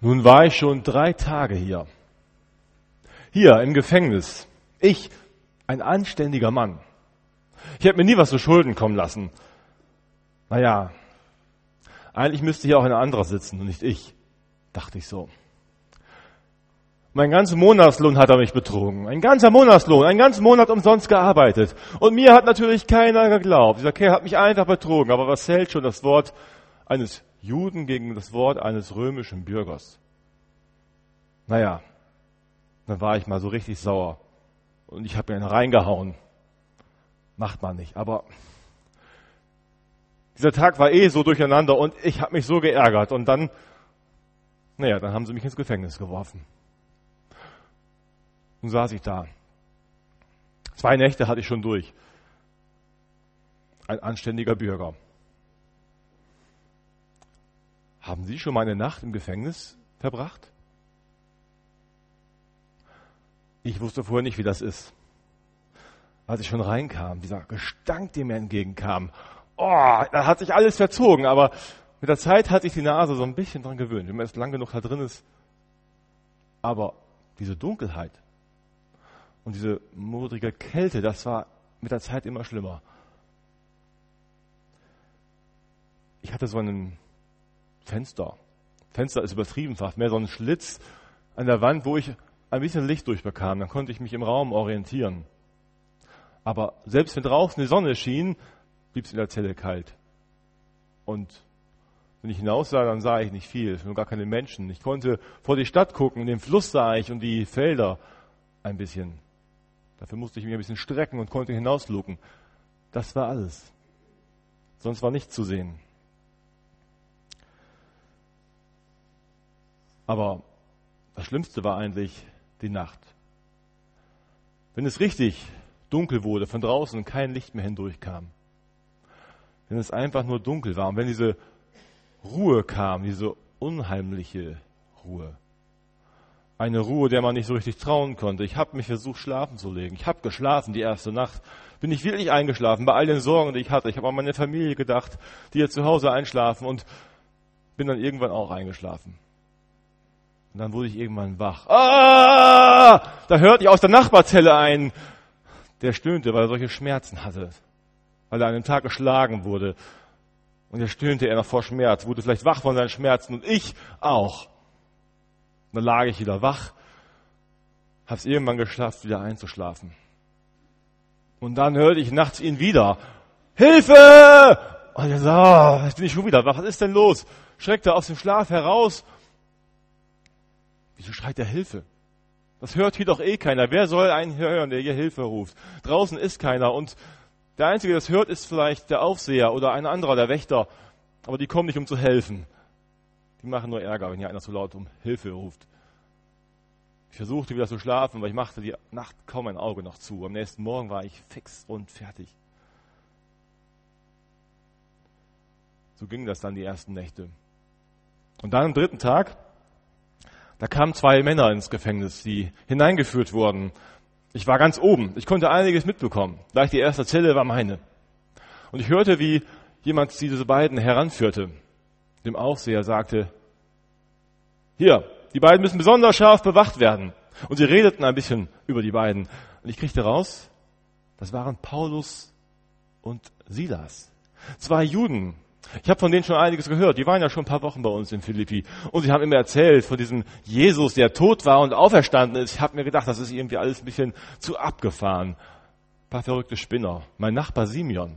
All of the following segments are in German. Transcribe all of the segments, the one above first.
Nun war ich schon drei Tage hier. Hier im Gefängnis. Ich, ein anständiger Mann. Ich habe mir nie was zu Schulden kommen lassen. Naja, eigentlich müsste hier auch ein anderer sitzen und nicht ich, dachte ich so. Mein ganzer Monatslohn hat er mich betrogen. Ein ganzer Monatslohn, einen ganzen Monat umsonst gearbeitet. Und mir hat natürlich keiner geglaubt. Dieser Kerl hat mich einfach betrogen. Aber was hält schon das Wort eines Juden gegen das Wort eines römischen Bürgers? Naja, dann war ich mal so richtig sauer. Und ich habe ihn reingehauen. Macht man nicht. Aber dieser Tag war eh so durcheinander und ich habe mich so geärgert. Und dann, naja, dann haben sie mich ins Gefängnis geworfen. Nun saß ich da. Zwei Nächte hatte ich schon durch. Ein anständiger Bürger. Haben Sie schon mal eine Nacht im Gefängnis verbracht? Ich wusste vorher nicht, wie das ist. Als ich schon reinkam, dieser Gestank, der mir entgegenkam, oh, da hat sich alles verzogen, aber mit der Zeit hat sich die Nase so ein bisschen dran gewöhnt, wenn man jetzt lang genug da drin ist. Aber diese Dunkelheit, und diese modrige Kälte, das war mit der Zeit immer schlimmer. Ich hatte so ein Fenster. Fenster ist übertrieben fast, mehr so ein Schlitz an der Wand, wo ich ein bisschen Licht durchbekam. Dann konnte ich mich im Raum orientieren. Aber selbst wenn draußen die Sonne schien, blieb es in der Zelle kalt. Und wenn ich hinaussah, dann sah ich nicht viel, nur gar keine Menschen. Ich konnte vor die Stadt gucken, den Fluss sah ich und die Felder ein bisschen. Dafür musste ich mich ein bisschen strecken und konnte hinauslucken. Das war alles. Sonst war nichts zu sehen. Aber das Schlimmste war eigentlich die Nacht. Wenn es richtig dunkel wurde, von draußen kein Licht mehr hindurchkam. Wenn es einfach nur dunkel war und wenn diese Ruhe kam, diese unheimliche Ruhe eine Ruhe, der man nicht so richtig trauen konnte. Ich habe mich versucht, schlafen zu legen. Ich habe geschlafen die erste Nacht. Bin ich wirklich eingeschlafen bei all den Sorgen, die ich hatte. Ich habe an meine Familie gedacht, die jetzt zu Hause einschlafen und bin dann irgendwann auch eingeschlafen. Und dann wurde ich irgendwann wach. Ah! Da hörte ich aus der Nachbarzelle einen, der stöhnte, weil er solche Schmerzen hatte. Weil er an einem Tag geschlagen wurde. Und er stöhnte er noch vor Schmerz, wurde vielleicht wach von seinen Schmerzen und ich auch. Dann lag ich wieder wach, habe es irgendwann geschafft, wieder einzuschlafen. Und dann hörte ich nachts ihn wieder. Hilfe! Und ich so, oh, jetzt bin ich schon wieder wach. Was ist denn los? Schreckte aus dem Schlaf heraus. Wieso schreit er Hilfe? Das hört hier doch eh keiner. Wer soll einen hören, der hier Hilfe ruft? Draußen ist keiner. Und der Einzige, der das hört, ist vielleicht der Aufseher oder ein anderer, der Wächter. Aber die kommen nicht, um zu helfen. Die machen nur Ärger, wenn hier einer zu laut um Hilfe ruft. Ich versuchte wieder zu schlafen, weil ich machte die Nacht kaum ein Auge noch zu. Am nächsten Morgen war ich fix und fertig. So ging das dann die ersten Nächte. Und dann am dritten Tag, da kamen zwei Männer ins Gefängnis, die hineingeführt wurden. Ich war ganz oben. Ich konnte einiges mitbekommen. Gleich die erste Zelle war meine. Und ich hörte, wie jemand diese beiden heranführte dem Aufseher sagte, hier, die beiden müssen besonders scharf bewacht werden. Und sie redeten ein bisschen über die beiden. Und ich kriegte raus, das waren Paulus und Silas. Zwei Juden. Ich habe von denen schon einiges gehört. Die waren ja schon ein paar Wochen bei uns in Philippi. Und sie haben immer erzählt von diesem Jesus, der tot war und auferstanden ist. Ich habe mir gedacht, das ist irgendwie alles ein bisschen zu abgefahren. Ein paar verrückte Spinner. Mein Nachbar Simeon,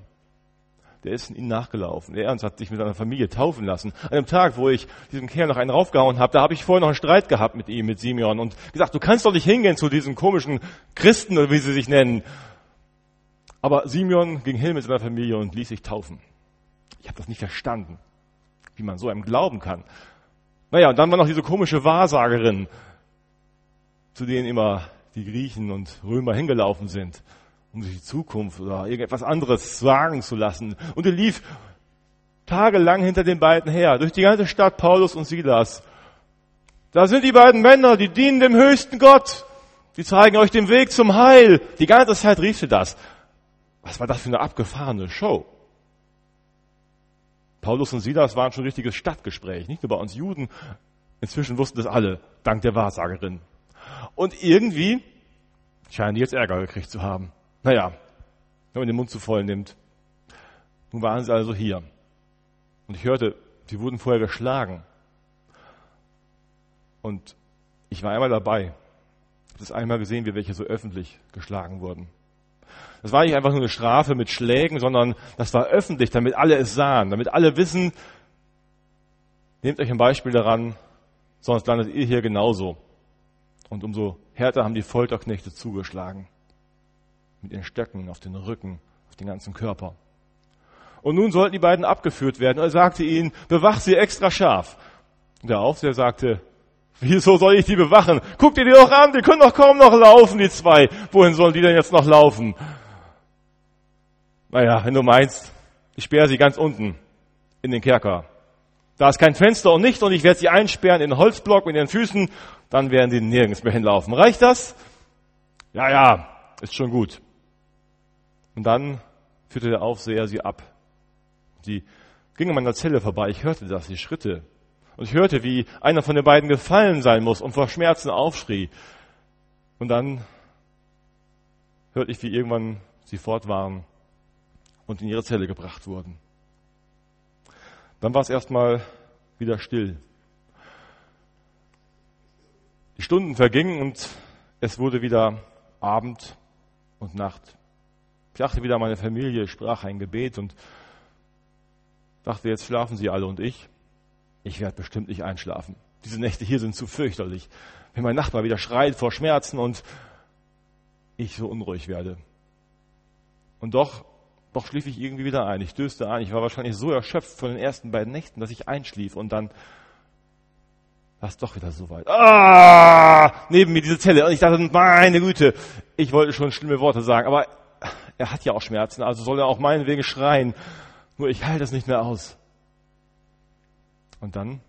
der ist in ihn nachgelaufen. Er hat sich mit seiner Familie taufen lassen. An dem Tag, wo ich diesem Kerl noch einen raufgehauen habe, da habe ich vorher noch einen Streit gehabt mit ihm, mit Simeon und gesagt, du kannst doch nicht hingehen zu diesen komischen Christen oder wie sie sich nennen. Aber Simeon ging hin mit seiner Familie und ließ sich taufen. Ich habe das nicht verstanden, wie man so einem glauben kann. Naja, und dann war noch diese komische Wahrsagerin, zu denen immer die Griechen und Römer hingelaufen sind um sich die Zukunft oder irgendetwas anderes sagen zu lassen. Und er lief tagelang hinter den beiden her, durch die ganze Stadt Paulus und Silas. Da sind die beiden Männer, die dienen dem höchsten Gott. Die zeigen euch den Weg zum Heil. Die ganze Zeit rief sie das. Was war das für eine abgefahrene Show? Paulus und Silas waren schon ein richtiges Stadtgespräch, nicht nur bei uns Juden, Inzwischen wussten das alle, dank der Wahrsagerin. Und irgendwie scheinen die jetzt Ärger gekriegt zu haben. Naja, wenn man den Mund zu voll nimmt. Nun waren sie also hier. Und ich hörte, sie wurden vorher geschlagen. Und ich war einmal dabei. Ich habe das einmal gesehen, wie welche so öffentlich geschlagen wurden. Das war nicht einfach nur eine Strafe mit Schlägen, sondern das war öffentlich, damit alle es sahen, damit alle wissen, nehmt euch ein Beispiel daran, sonst landet ihr hier genauso. Und umso härter haben die Folterknechte zugeschlagen. Mit ihren Stöcken auf den Rücken, auf den ganzen Körper. Und nun sollten die beiden abgeführt werden. Und er sagte ihnen, bewacht sie extra scharf. Und der Aufseher sagte, wieso soll ich die bewachen? Guckt ihr die doch an, die können doch kaum noch laufen, die zwei. Wohin sollen die denn jetzt noch laufen? Naja, wenn du meinst, ich sperre sie ganz unten in den Kerker. Da ist kein Fenster und nicht und ich werde sie einsperren in den Holzblock mit ihren Füßen, dann werden sie nirgends mehr hinlaufen. Reicht das? Ja, ja, ist schon gut. Und dann führte der Aufseher sie ab Sie ging an meiner Zelle vorbei. Ich hörte das, die Schritte. Und ich hörte, wie einer von den beiden gefallen sein muss und vor Schmerzen aufschrie. Und dann hörte ich, wie irgendwann sie fort waren und in ihre Zelle gebracht wurden. Dann war es erstmal wieder still. Die Stunden vergingen und es wurde wieder Abend und Nacht. Ich dachte wieder meine Familie, sprach ein Gebet und dachte, jetzt schlafen sie alle und ich, ich werde bestimmt nicht einschlafen. Diese Nächte hier sind zu fürchterlich. Wenn mein Nachbar wieder schreit vor Schmerzen und ich so unruhig werde. Und doch, doch schlief ich irgendwie wieder ein. Ich döste ein. Ich war wahrscheinlich so erschöpft von den ersten beiden Nächten, dass ich einschlief und dann war es doch wieder so weit. Ah! Neben mir diese Zelle. Und ich dachte, meine Güte, ich wollte schon schlimme Worte sagen, aber er hat ja auch Schmerzen, also soll er auch meinen Wegen schreien. Nur ich halte es nicht mehr aus. Und dann,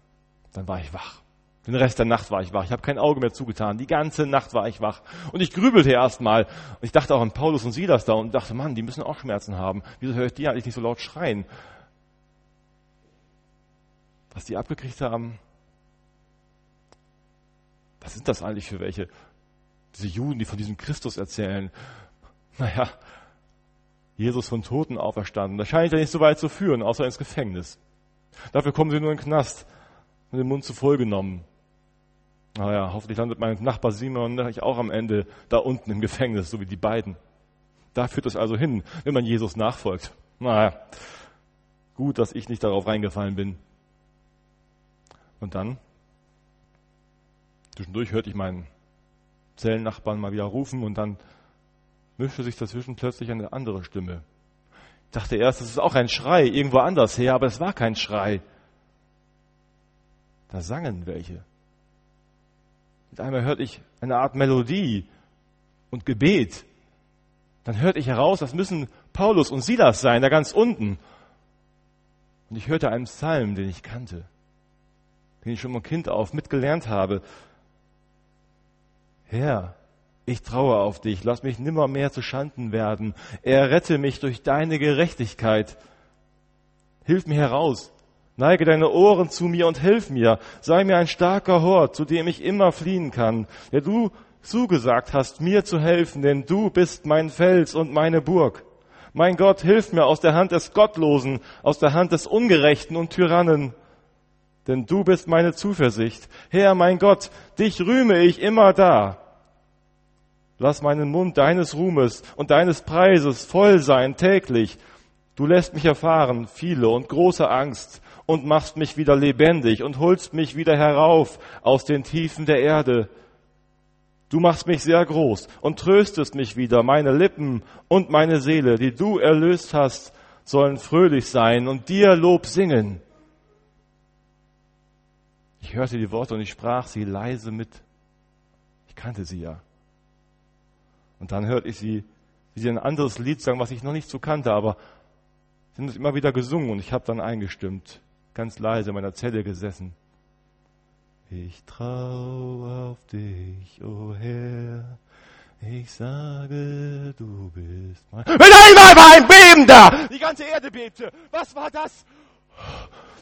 dann war ich wach. Den Rest der Nacht war ich wach. Ich habe kein Auge mehr zugetan. Die ganze Nacht war ich wach. Und ich grübelte erstmal. Und ich dachte auch an Paulus und Silas da und dachte, Mann, die müssen auch Schmerzen haben. Wieso höre ich die eigentlich nicht so laut schreien? Was die abgekriegt haben, was sind das eigentlich für welche? Diese Juden, die von diesem Christus erzählen. Naja, Jesus von Toten auferstanden. Das scheint ja nicht so weit zu führen, außer ins Gefängnis. Dafür kommen sie nur in den Knast und den Mund zu voll genommen. Naja, hoffentlich landet mein Nachbar Simon auch am Ende da unten im Gefängnis, so wie die beiden. Da führt es also hin, wenn man Jesus nachfolgt. Naja, gut, dass ich nicht darauf reingefallen bin. Und dann, zwischendurch hörte ich meinen Zellennachbarn mal wieder rufen und dann mischte sich dazwischen plötzlich eine andere Stimme. Ich dachte erst, es ist auch ein Schrei, irgendwo anders her, aber es war kein Schrei. Da sangen welche. Mit einmal hörte ich eine Art Melodie und Gebet. Dann hörte ich heraus, das müssen Paulus und Silas sein, da ganz unten. Und ich hörte einen Psalm, den ich kannte, den ich schon von Kind auf mitgelernt habe. Herr, ich traue auf dich, lass mich nimmer mehr zu Schanden werden. Errette mich durch deine Gerechtigkeit. Hilf mir heraus. Neige deine Ohren zu mir und hilf mir. Sei mir ein starker Hort, zu dem ich immer fliehen kann, der du zugesagt hast, mir zu helfen, denn du bist mein Fels und meine Burg. Mein Gott, hilf mir aus der Hand des Gottlosen, aus der Hand des Ungerechten und Tyrannen. Denn du bist meine Zuversicht. Herr, mein Gott, dich rühme ich immer da. Lass meinen Mund deines Ruhmes und deines Preises voll sein täglich. Du lässt mich erfahren viele und große Angst und machst mich wieder lebendig und holst mich wieder herauf aus den Tiefen der Erde. Du machst mich sehr groß und tröstest mich wieder. Meine Lippen und meine Seele, die du erlöst hast, sollen fröhlich sein und dir Lob singen. Ich hörte die Worte und ich sprach sie leise mit. Ich kannte sie ja. Und dann hörte ich sie, wie sie ein anderes Lied sagen, was ich noch nicht so kannte, aber sie haben es immer wieder gesungen und ich habe dann eingestimmt, ganz leise in meiner Zelle gesessen. Ich trau auf dich, o oh Herr. Ich sage, du bist mein. Nein, einmal war ein Beben da! Die ganze Erde bebte. Was war das?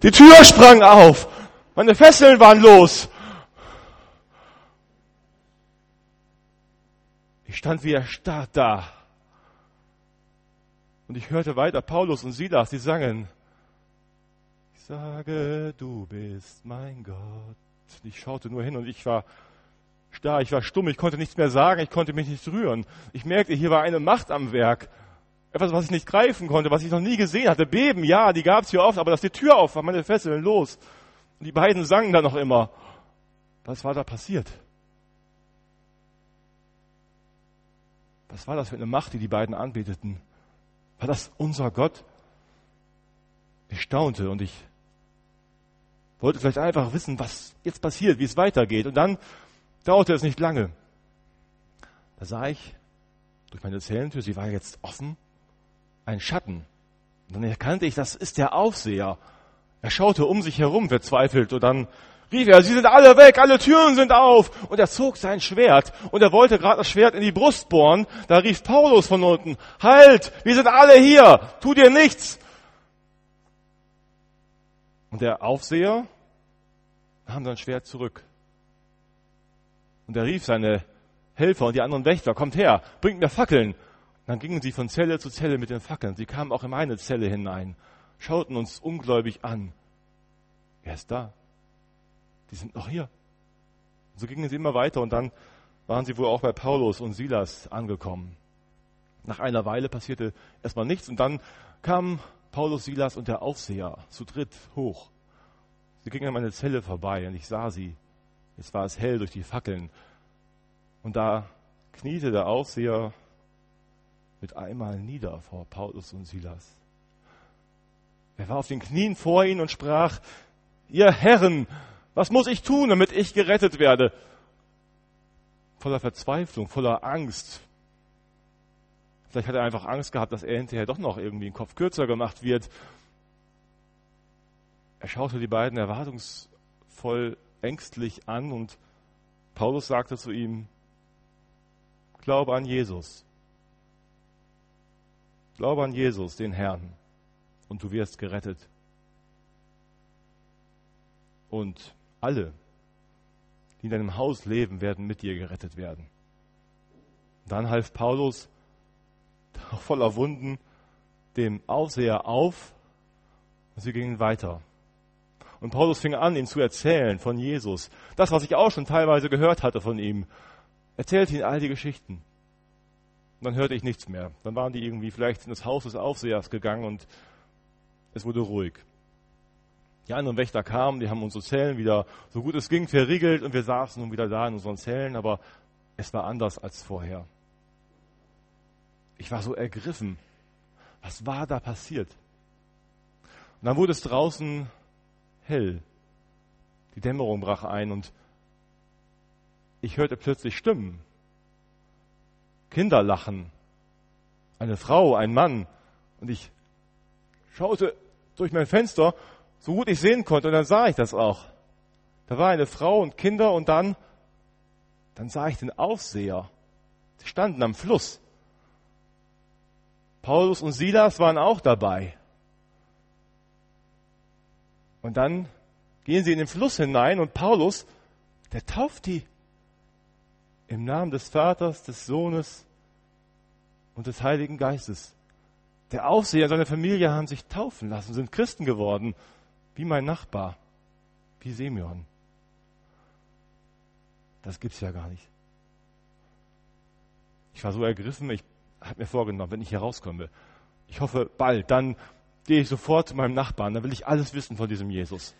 Die Tür sprang auf. Meine Fesseln waren los. Ich stand wie erstarrt da. Und ich hörte weiter Paulus und Silas, die sangen sage, du bist mein Gott. Ich schaute nur hin und ich war starr, ich war stumm, ich konnte nichts mehr sagen, ich konnte mich nicht rühren. Ich merkte, hier war eine Macht am Werk. Etwas, was ich nicht greifen konnte, was ich noch nie gesehen hatte. Beben, ja, die gab es hier oft, aber dass die Tür auf war, meine Fesseln los. Und die beiden sangen da noch immer. Was war da passiert? Was war das für eine Macht, die die beiden anbeteten? War das unser Gott? Ich staunte und ich wollte vielleicht einfach wissen, was jetzt passiert, wie es weitergeht. Und dann dauerte es nicht lange. Da sah ich durch meine Zellentür, sie war jetzt offen, ein Schatten. Und dann erkannte ich, das ist der Aufseher. Er schaute um sich herum, verzweifelt, und dann rief er, sie sind alle weg, alle Türen sind auf. Und er zog sein Schwert und er wollte gerade das Schwert in die Brust bohren. Da rief Paulus von unten, halt, wir sind alle hier, tu dir nichts. Und der Aufseher nahm sein Schwert zurück. Und er rief seine Helfer und die anderen Wächter, kommt her, bringt mir Fackeln. Dann gingen sie von Zelle zu Zelle mit den Fackeln. Sie kamen auch in meine Zelle hinein, schauten uns ungläubig an. Wer ist da? die sind noch hier. Und so gingen sie immer weiter und dann waren sie wohl auch bei Paulus und Silas angekommen. Nach einer Weile passierte erstmal nichts und dann kamen Paulus, Silas und der Aufseher zu dritt hoch. Sie gingen an meine Zelle vorbei und ich sah sie. Jetzt war es hell durch die Fackeln. Und da kniete der Aufseher mit einmal nieder vor Paulus und Silas. Er war auf den Knien vor ihnen und sprach, ihr Herren, was muss ich tun, damit ich gerettet werde? Voller Verzweiflung, voller Angst. Vielleicht hat er einfach Angst gehabt, dass er hinterher doch noch irgendwie ein Kopf kürzer gemacht wird. Er schaute die beiden erwartungsvoll ängstlich an und Paulus sagte zu ihm, Glaube an Jesus. Glaube an Jesus, den Herrn, und du wirst gerettet. Und alle, die in deinem Haus leben, werden mit dir gerettet werden. Dann half Paulus, voller Wunden, dem Aufseher auf und sie gingen weiter. Und Paulus fing an, ihm zu erzählen von Jesus. Das, was ich auch schon teilweise gehört hatte von ihm. Erzählte ihm all die Geschichten. Und dann hörte ich nichts mehr. Dann waren die irgendwie vielleicht in das Haus des Aufsehers gegangen und es wurde ruhig. Die anderen Wächter kamen, die haben unsere Zellen wieder so gut es ging verriegelt und wir saßen nun wieder da in unseren Zellen, aber es war anders als vorher. Ich war so ergriffen. Was war da passiert? Und dann wurde es draußen hell. Die Dämmerung brach ein und ich hörte plötzlich Stimmen. Kinder lachen. Eine Frau, ein Mann. Und ich schaute durch mein Fenster so gut ich sehen konnte. Und dann sah ich das auch. Da war eine Frau und Kinder und dann, dann sah ich den Aufseher. Sie standen am Fluss. Paulus und Silas waren auch dabei. Und dann gehen sie in den Fluss hinein und Paulus, der tauft die im Namen des Vaters, des Sohnes und des Heiligen Geistes. Der Aufseher und seine Familie haben sich taufen lassen, sind Christen geworden wie mein Nachbar, wie Semyon. Das gibt's ja gar nicht. Ich war so ergriffen, ich habe mir vorgenommen, wenn ich hier rauskomme, ich hoffe bald, dann gehe ich sofort zu meinem Nachbarn, dann will ich alles wissen von diesem Jesus.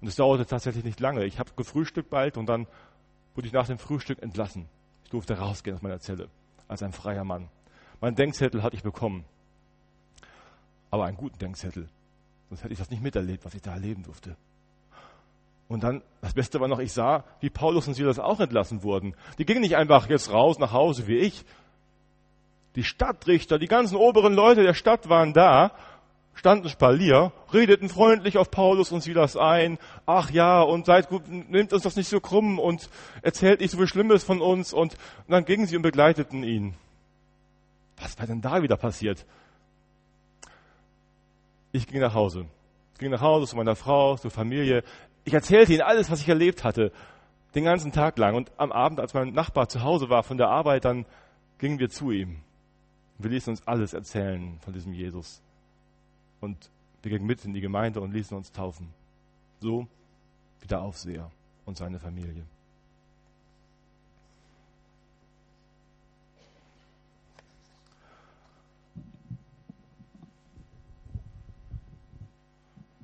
Und es dauerte tatsächlich nicht lange. Ich habe gefrühstückt bald und dann wurde ich nach dem Frühstück entlassen. Ich durfte rausgehen aus meiner Zelle als ein freier Mann. Mein Denkzettel hatte ich bekommen. Aber einen guten Denkzettel. Sonst hätte ich das nicht miterlebt, was ich da erleben durfte. Und dann, das Beste war noch, ich sah, wie Paulus und Silas auch entlassen wurden. Die gingen nicht einfach jetzt raus nach Hause wie ich. Die Stadtrichter, die ganzen oberen Leute der Stadt waren da, standen Spalier, redeten freundlich auf Paulus und Silas ein. Ach ja, und seid gut, nehmt uns das nicht so krumm und erzählt nicht so viel Schlimmes von uns. Und, und dann gingen sie und begleiteten ihn. Was war denn da wieder passiert? Ich ging nach Hause. Ich ging nach Hause zu meiner Frau, zur Familie. Ich erzählte ihnen alles, was ich erlebt hatte. Den ganzen Tag lang. Und am Abend, als mein Nachbar zu Hause war von der Arbeit, dann gingen wir zu ihm. Wir ließen uns alles erzählen von diesem Jesus. Und wir gingen mit in die Gemeinde und ließen uns taufen. So wie der Aufseher und seine Familie.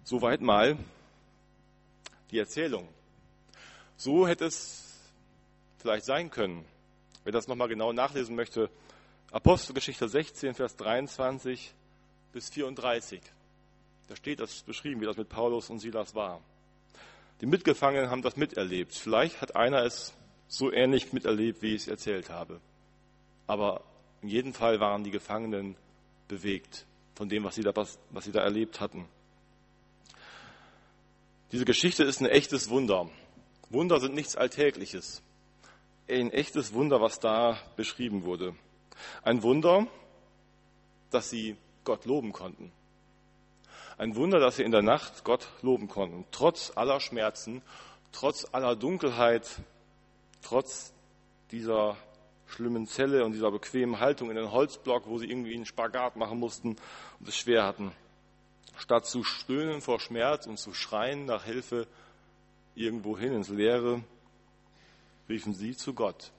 Soweit mal die Erzählung. So hätte es vielleicht sein können. Wer das nochmal genau nachlesen möchte, Apostelgeschichte 16, Vers 23 bis 34. Da steht das beschrieben, wie das mit Paulus und Silas war. Die Mitgefangenen haben das miterlebt. Vielleicht hat einer es so ähnlich miterlebt, wie ich es erzählt habe. Aber in jedem Fall waren die Gefangenen bewegt von dem, was sie da, was, was sie da erlebt hatten. Diese Geschichte ist ein echtes Wunder. Wunder sind nichts Alltägliches. Ein echtes Wunder, was da beschrieben wurde. Ein Wunder, dass sie Gott loben konnten. Ein Wunder, dass sie in der Nacht Gott loben konnten, trotz aller Schmerzen, trotz aller Dunkelheit, trotz dieser schlimmen Zelle und dieser bequemen Haltung in den Holzblock, wo sie irgendwie einen Spagat machen mussten und es schwer hatten. Statt zu stöhnen vor Schmerz und zu schreien nach Hilfe irgendwo hin ins Leere, riefen sie zu Gott.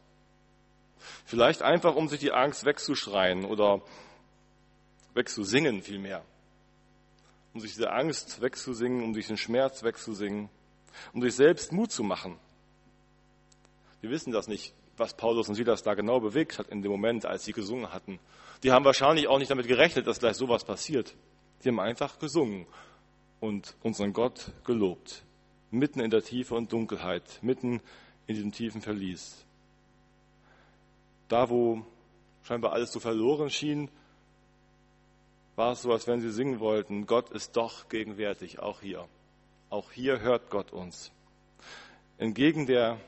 Vielleicht einfach, um sich die Angst wegzuschreien oder wegzusingen vielmehr. Um sich diese Angst wegzusingen, um sich den Schmerz wegzusingen, um sich selbst Mut zu machen. Wir wissen das nicht, was Paulus und Silas da genau bewegt hat in dem Moment, als sie gesungen hatten. Die haben wahrscheinlich auch nicht damit gerechnet, dass gleich sowas passiert. Die haben einfach gesungen und unseren Gott gelobt. Mitten in der Tiefe und Dunkelheit, mitten in diesem tiefen Verlies. Da, wo scheinbar alles so verloren schien, war es so, als wenn sie singen wollten, Gott ist doch gegenwärtig, auch hier. Auch hier hört Gott uns. Entgegen der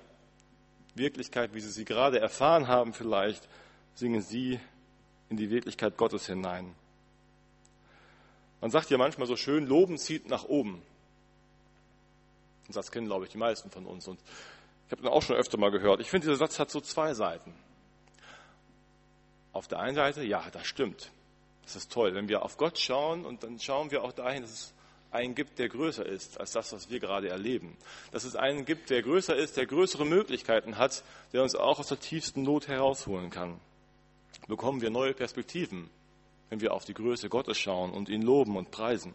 Wirklichkeit, wie sie sie gerade erfahren haben vielleicht, singen sie in die Wirklichkeit Gottes hinein. Man sagt ja manchmal so schön, Loben zieht nach oben. Den Satz kennen, glaube ich, die meisten von uns. Und ich habe den auch schon öfter mal gehört. Ich finde, dieser Satz hat so zwei Seiten. Auf der einen Seite, ja, das stimmt. Das ist toll. Wenn wir auf Gott schauen und dann schauen wir auch dahin, dass es einen gibt, der größer ist als das, was wir gerade erleben. Dass es einen gibt, der größer ist, der größere Möglichkeiten hat, der uns auch aus der tiefsten Not herausholen kann. Bekommen wir neue Perspektiven wenn wir auf die Größe Gottes schauen und ihn loben und preisen.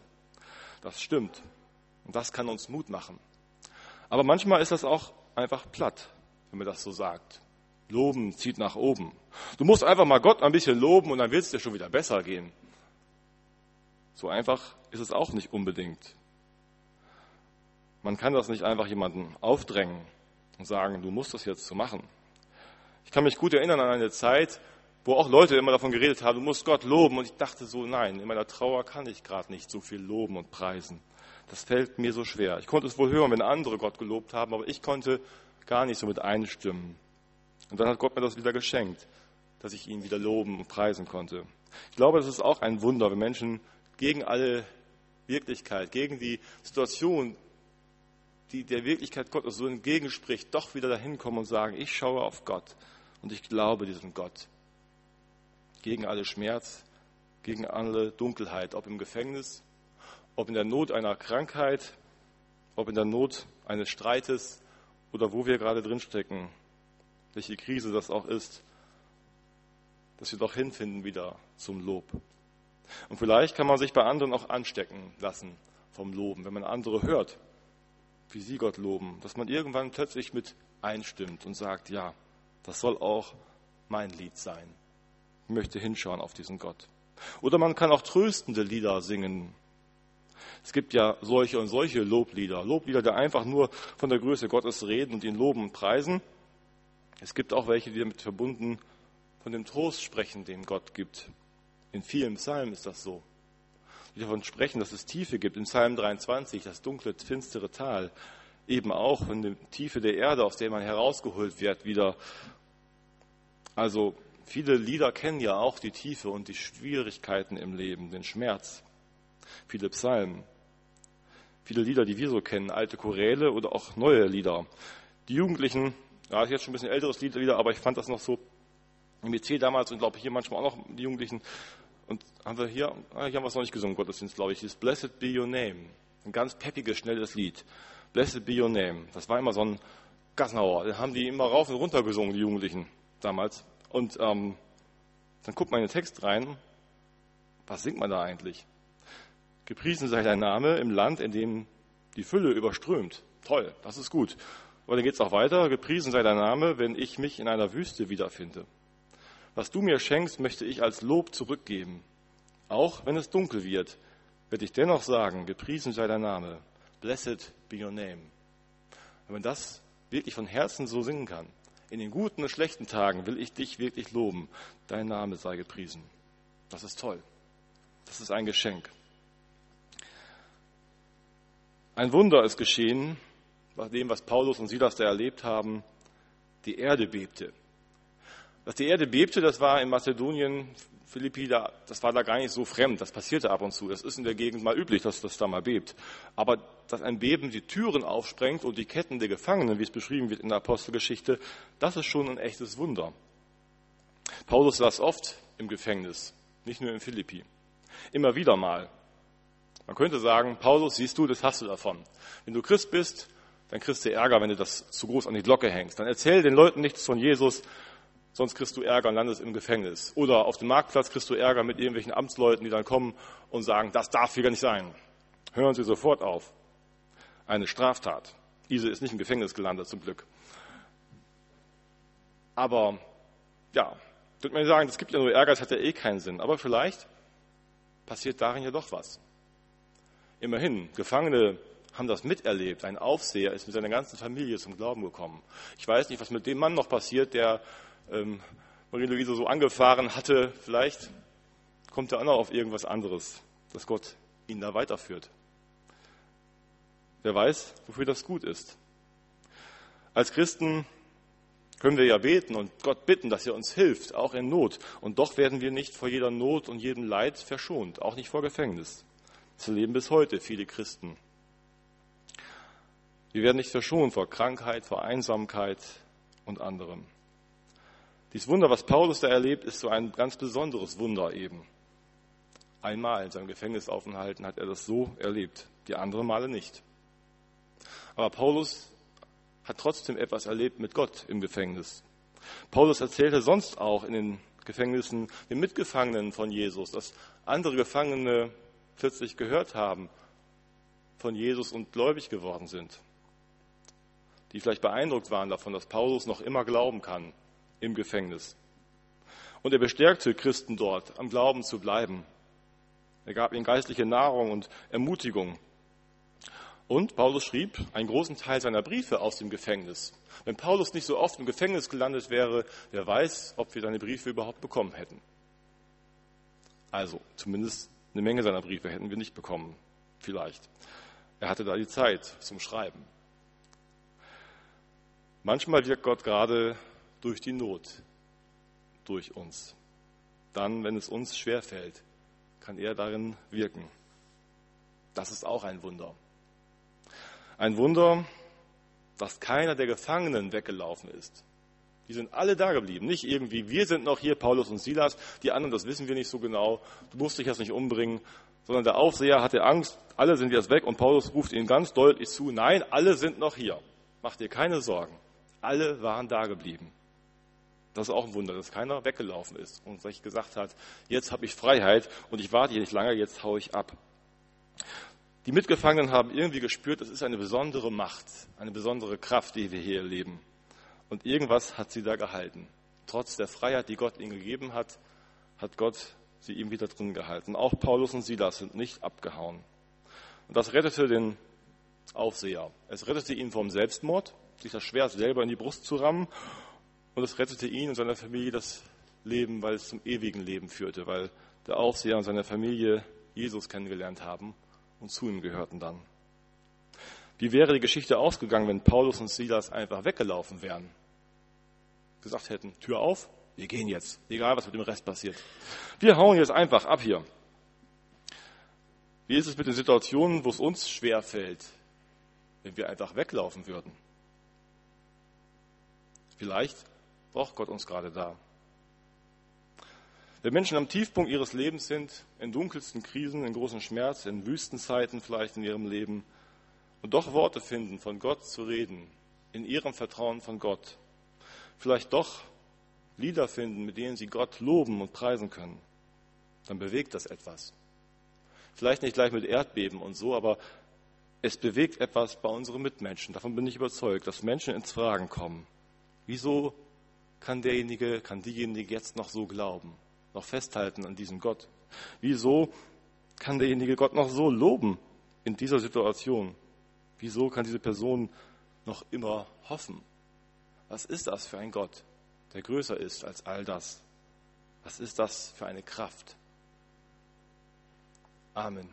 Das stimmt. Und das kann uns Mut machen. Aber manchmal ist das auch einfach platt, wenn man das so sagt. Loben zieht nach oben. Du musst einfach mal Gott ein bisschen loben und dann wird es dir schon wieder besser gehen. So einfach ist es auch nicht unbedingt. Man kann das nicht einfach jemandem aufdrängen und sagen, du musst das jetzt so machen. Ich kann mich gut erinnern an eine Zeit, wo auch Leute immer davon geredet haben, du musst Gott loben. Und ich dachte so, nein, in meiner Trauer kann ich gerade nicht so viel loben und preisen. Das fällt mir so schwer. Ich konnte es wohl hören, wenn andere Gott gelobt haben, aber ich konnte gar nicht so mit einstimmen. Und dann hat Gott mir das wieder geschenkt, dass ich ihn wieder loben und preisen konnte. Ich glaube, das ist auch ein Wunder, wenn Menschen gegen alle Wirklichkeit, gegen die Situation, die der Wirklichkeit Gottes so entgegenspricht, doch wieder dahin kommen und sagen, ich schaue auf Gott und ich glaube diesem Gott gegen alle Schmerz, gegen alle Dunkelheit, ob im Gefängnis, ob in der Not einer Krankheit, ob in der Not eines Streites oder wo wir gerade drinstecken, welche Krise das auch ist, dass wir doch hinfinden wieder zum Lob. Und vielleicht kann man sich bei anderen auch anstecken lassen vom Loben, wenn man andere hört, wie sie Gott loben, dass man irgendwann plötzlich mit einstimmt und sagt, ja, das soll auch mein Lied sein möchte hinschauen auf diesen Gott. Oder man kann auch tröstende Lieder singen. Es gibt ja solche und solche Loblieder. Loblieder, die einfach nur von der Größe Gottes reden und ihn loben und preisen. Es gibt auch welche, die damit verbunden von dem Trost sprechen, den Gott gibt. In vielen Psalmen ist das so. Die davon sprechen, dass es Tiefe gibt. In Psalm 23, das dunkle, finstere Tal. Eben auch in der Tiefe der Erde, aus der man herausgeholt wird, wieder. Also Viele Lieder kennen ja auch die Tiefe und die Schwierigkeiten im Leben, den Schmerz. Viele Psalmen. Viele Lieder, die wir so kennen, alte Choräle oder auch neue Lieder, Die Jugendlichen, ja, das ist jetzt schon ein bisschen älteres Lied wieder, aber ich fand das noch so im EC damals und glaube hier manchmal auch noch die Jugendlichen. Und haben wir hier, ah, hier haben wir es noch nicht gesungen, Gottesdienst, glaube ich, ist Blessed be your name. Ein ganz peppiges, schnelles Lied. Blessed be your name. Das war immer so ein Gassenhauer. Den haben die immer rauf und runter gesungen, die Jugendlichen damals. Und ähm, dann guckt man in den Text rein. Was singt man da eigentlich? Gepriesen sei dein Name im Land, in dem die Fülle überströmt. Toll, das ist gut. Aber dann geht es auch weiter. Gepriesen sei dein Name, wenn ich mich in einer Wüste wiederfinde. Was du mir schenkst, möchte ich als Lob zurückgeben. Auch wenn es dunkel wird, werde ich dennoch sagen, gepriesen sei dein Name. Blessed be your name. Wenn man das wirklich von Herzen so singen kann, in den guten und schlechten Tagen will ich dich wirklich loben. Dein Name sei gepriesen. Das ist toll. Das ist ein Geschenk. Ein Wunder ist geschehen, nach dem, was Paulus und Silas da erlebt haben. Die Erde bebte. Dass die Erde bebte, das war in Mazedonien, Philippi, das war da gar nicht so fremd. Das passierte ab und zu. Das ist in der Gegend mal üblich, dass das da mal bebt. Aber dass ein Beben die Türen aufsprengt und die Ketten der Gefangenen, wie es beschrieben wird in der Apostelgeschichte, das ist schon ein echtes Wunder. Paulus saß oft im Gefängnis, nicht nur in Philippi. Immer wieder mal. Man könnte sagen, Paulus, siehst du, das hast du davon. Wenn du Christ bist, dann kriegst du Ärger, wenn du das zu groß an die Glocke hängst. Dann erzähl den Leuten nichts von Jesus, sonst kriegst du Ärger und landest im Gefängnis. Oder auf dem Marktplatz kriegst du Ärger mit irgendwelchen Amtsleuten, die dann kommen und sagen, das darf hier gar nicht sein. Hören Sie sofort auf. Eine Straftat. Ise ist nicht im Gefängnis gelandet, zum Glück. Aber, ja, würde man sagen, es gibt ja nur Ärger, das hat ja eh keinen Sinn. Aber vielleicht passiert darin ja doch was. Immerhin, Gefangene haben das miterlebt. Ein Aufseher ist mit seiner ganzen Familie zum Glauben gekommen. Ich weiß nicht, was mit dem Mann noch passiert, der ähm, Marie-Louise so angefahren hatte, vielleicht kommt er auch noch auf irgendwas anderes, dass Gott ihn da weiterführt. Wer weiß, wofür das gut ist. Als Christen können wir ja beten und Gott bitten, dass er uns hilft, auch in Not. Und doch werden wir nicht vor jeder Not und jedem Leid verschont, auch nicht vor Gefängnis. Das erleben bis heute viele Christen. Wir werden nicht verschont vor Krankheit, vor Einsamkeit und anderem. Dieses Wunder, was Paulus da erlebt, ist so ein ganz besonderes Wunder eben. Einmal in seinem Gefängnisaufenthalten hat er das so erlebt, die anderen Male nicht. Aber Paulus hat trotzdem etwas erlebt mit Gott im Gefängnis. Paulus erzählte sonst auch in den Gefängnissen den Mitgefangenen von Jesus, dass andere Gefangene plötzlich gehört haben von Jesus und gläubig geworden sind. Die vielleicht beeindruckt waren davon, dass Paulus noch immer glauben kann im Gefängnis. Und er bestärkte Christen dort, am Glauben zu bleiben. Er gab ihnen geistliche Nahrung und Ermutigung. Und Paulus schrieb einen großen Teil seiner Briefe aus dem Gefängnis. Wenn Paulus nicht so oft im Gefängnis gelandet wäre, wer weiß, ob wir seine Briefe überhaupt bekommen hätten. Also, zumindest eine Menge seiner Briefe hätten wir nicht bekommen. Vielleicht. Er hatte da die Zeit zum Schreiben. Manchmal wirkt Gott gerade durch die Not, durch uns. Dann, wenn es uns schwerfällt, kann er darin wirken. Das ist auch ein Wunder. Ein Wunder, dass keiner der Gefangenen weggelaufen ist. Die sind alle da geblieben. Nicht irgendwie, wir sind noch hier, Paulus und Silas, die anderen, das wissen wir nicht so genau, du musst dich jetzt nicht umbringen, sondern der Aufseher hatte Angst, alle sind jetzt weg und Paulus ruft ihnen ganz deutlich zu, nein, alle sind noch hier. Mach dir keine Sorgen. Alle waren da geblieben. Das ist auch ein Wunder, dass keiner weggelaufen ist und sich gesagt hat, jetzt habe ich Freiheit und ich warte hier nicht lange, jetzt haue ich ab. Die Mitgefangenen haben irgendwie gespürt, es ist eine besondere Macht, eine besondere Kraft, die wir hier erleben. Und irgendwas hat sie da gehalten. Trotz der Freiheit, die Gott ihnen gegeben hat, hat Gott sie ihm wieder drin gehalten. Auch Paulus und Silas sind nicht abgehauen. Und das rettete den Aufseher. Es rettete ihn vom Selbstmord, sich das Schwert selber in die Brust zu rammen und es rettete ihn und seiner Familie das Leben, weil es zum ewigen Leben führte, weil der Aufseher und seine Familie Jesus kennengelernt haben und zu ihm gehörten dann. Wie wäre die Geschichte ausgegangen, wenn Paulus und Silas einfach weggelaufen wären? Gesagt hätten, Tür auf, wir gehen jetzt, egal was mit dem Rest passiert. Wir hauen jetzt einfach ab hier. Wie ist es mit den Situationen, wo es uns schwer fällt, wenn wir einfach weglaufen würden? Vielleicht braucht Gott uns gerade da. Wenn Menschen am Tiefpunkt ihres Lebens sind, in dunkelsten Krisen, in großen Schmerz, in Wüstenzeiten vielleicht in ihrem Leben, und doch Worte finden, von Gott zu reden, in ihrem Vertrauen von Gott, vielleicht doch Lieder finden, mit denen sie Gott loben und preisen können, dann bewegt das etwas. Vielleicht nicht gleich mit Erdbeben und so, aber es bewegt etwas bei unseren Mitmenschen. Davon bin ich überzeugt, dass Menschen ins Fragen kommen. Wieso kann derjenige, kann diejenige jetzt noch so glauben? noch festhalten an diesem Gott? Wieso kann derjenige Gott noch so loben in dieser Situation? Wieso kann diese Person noch immer hoffen? Was ist das für ein Gott, der größer ist als all das? Was ist das für eine Kraft? Amen.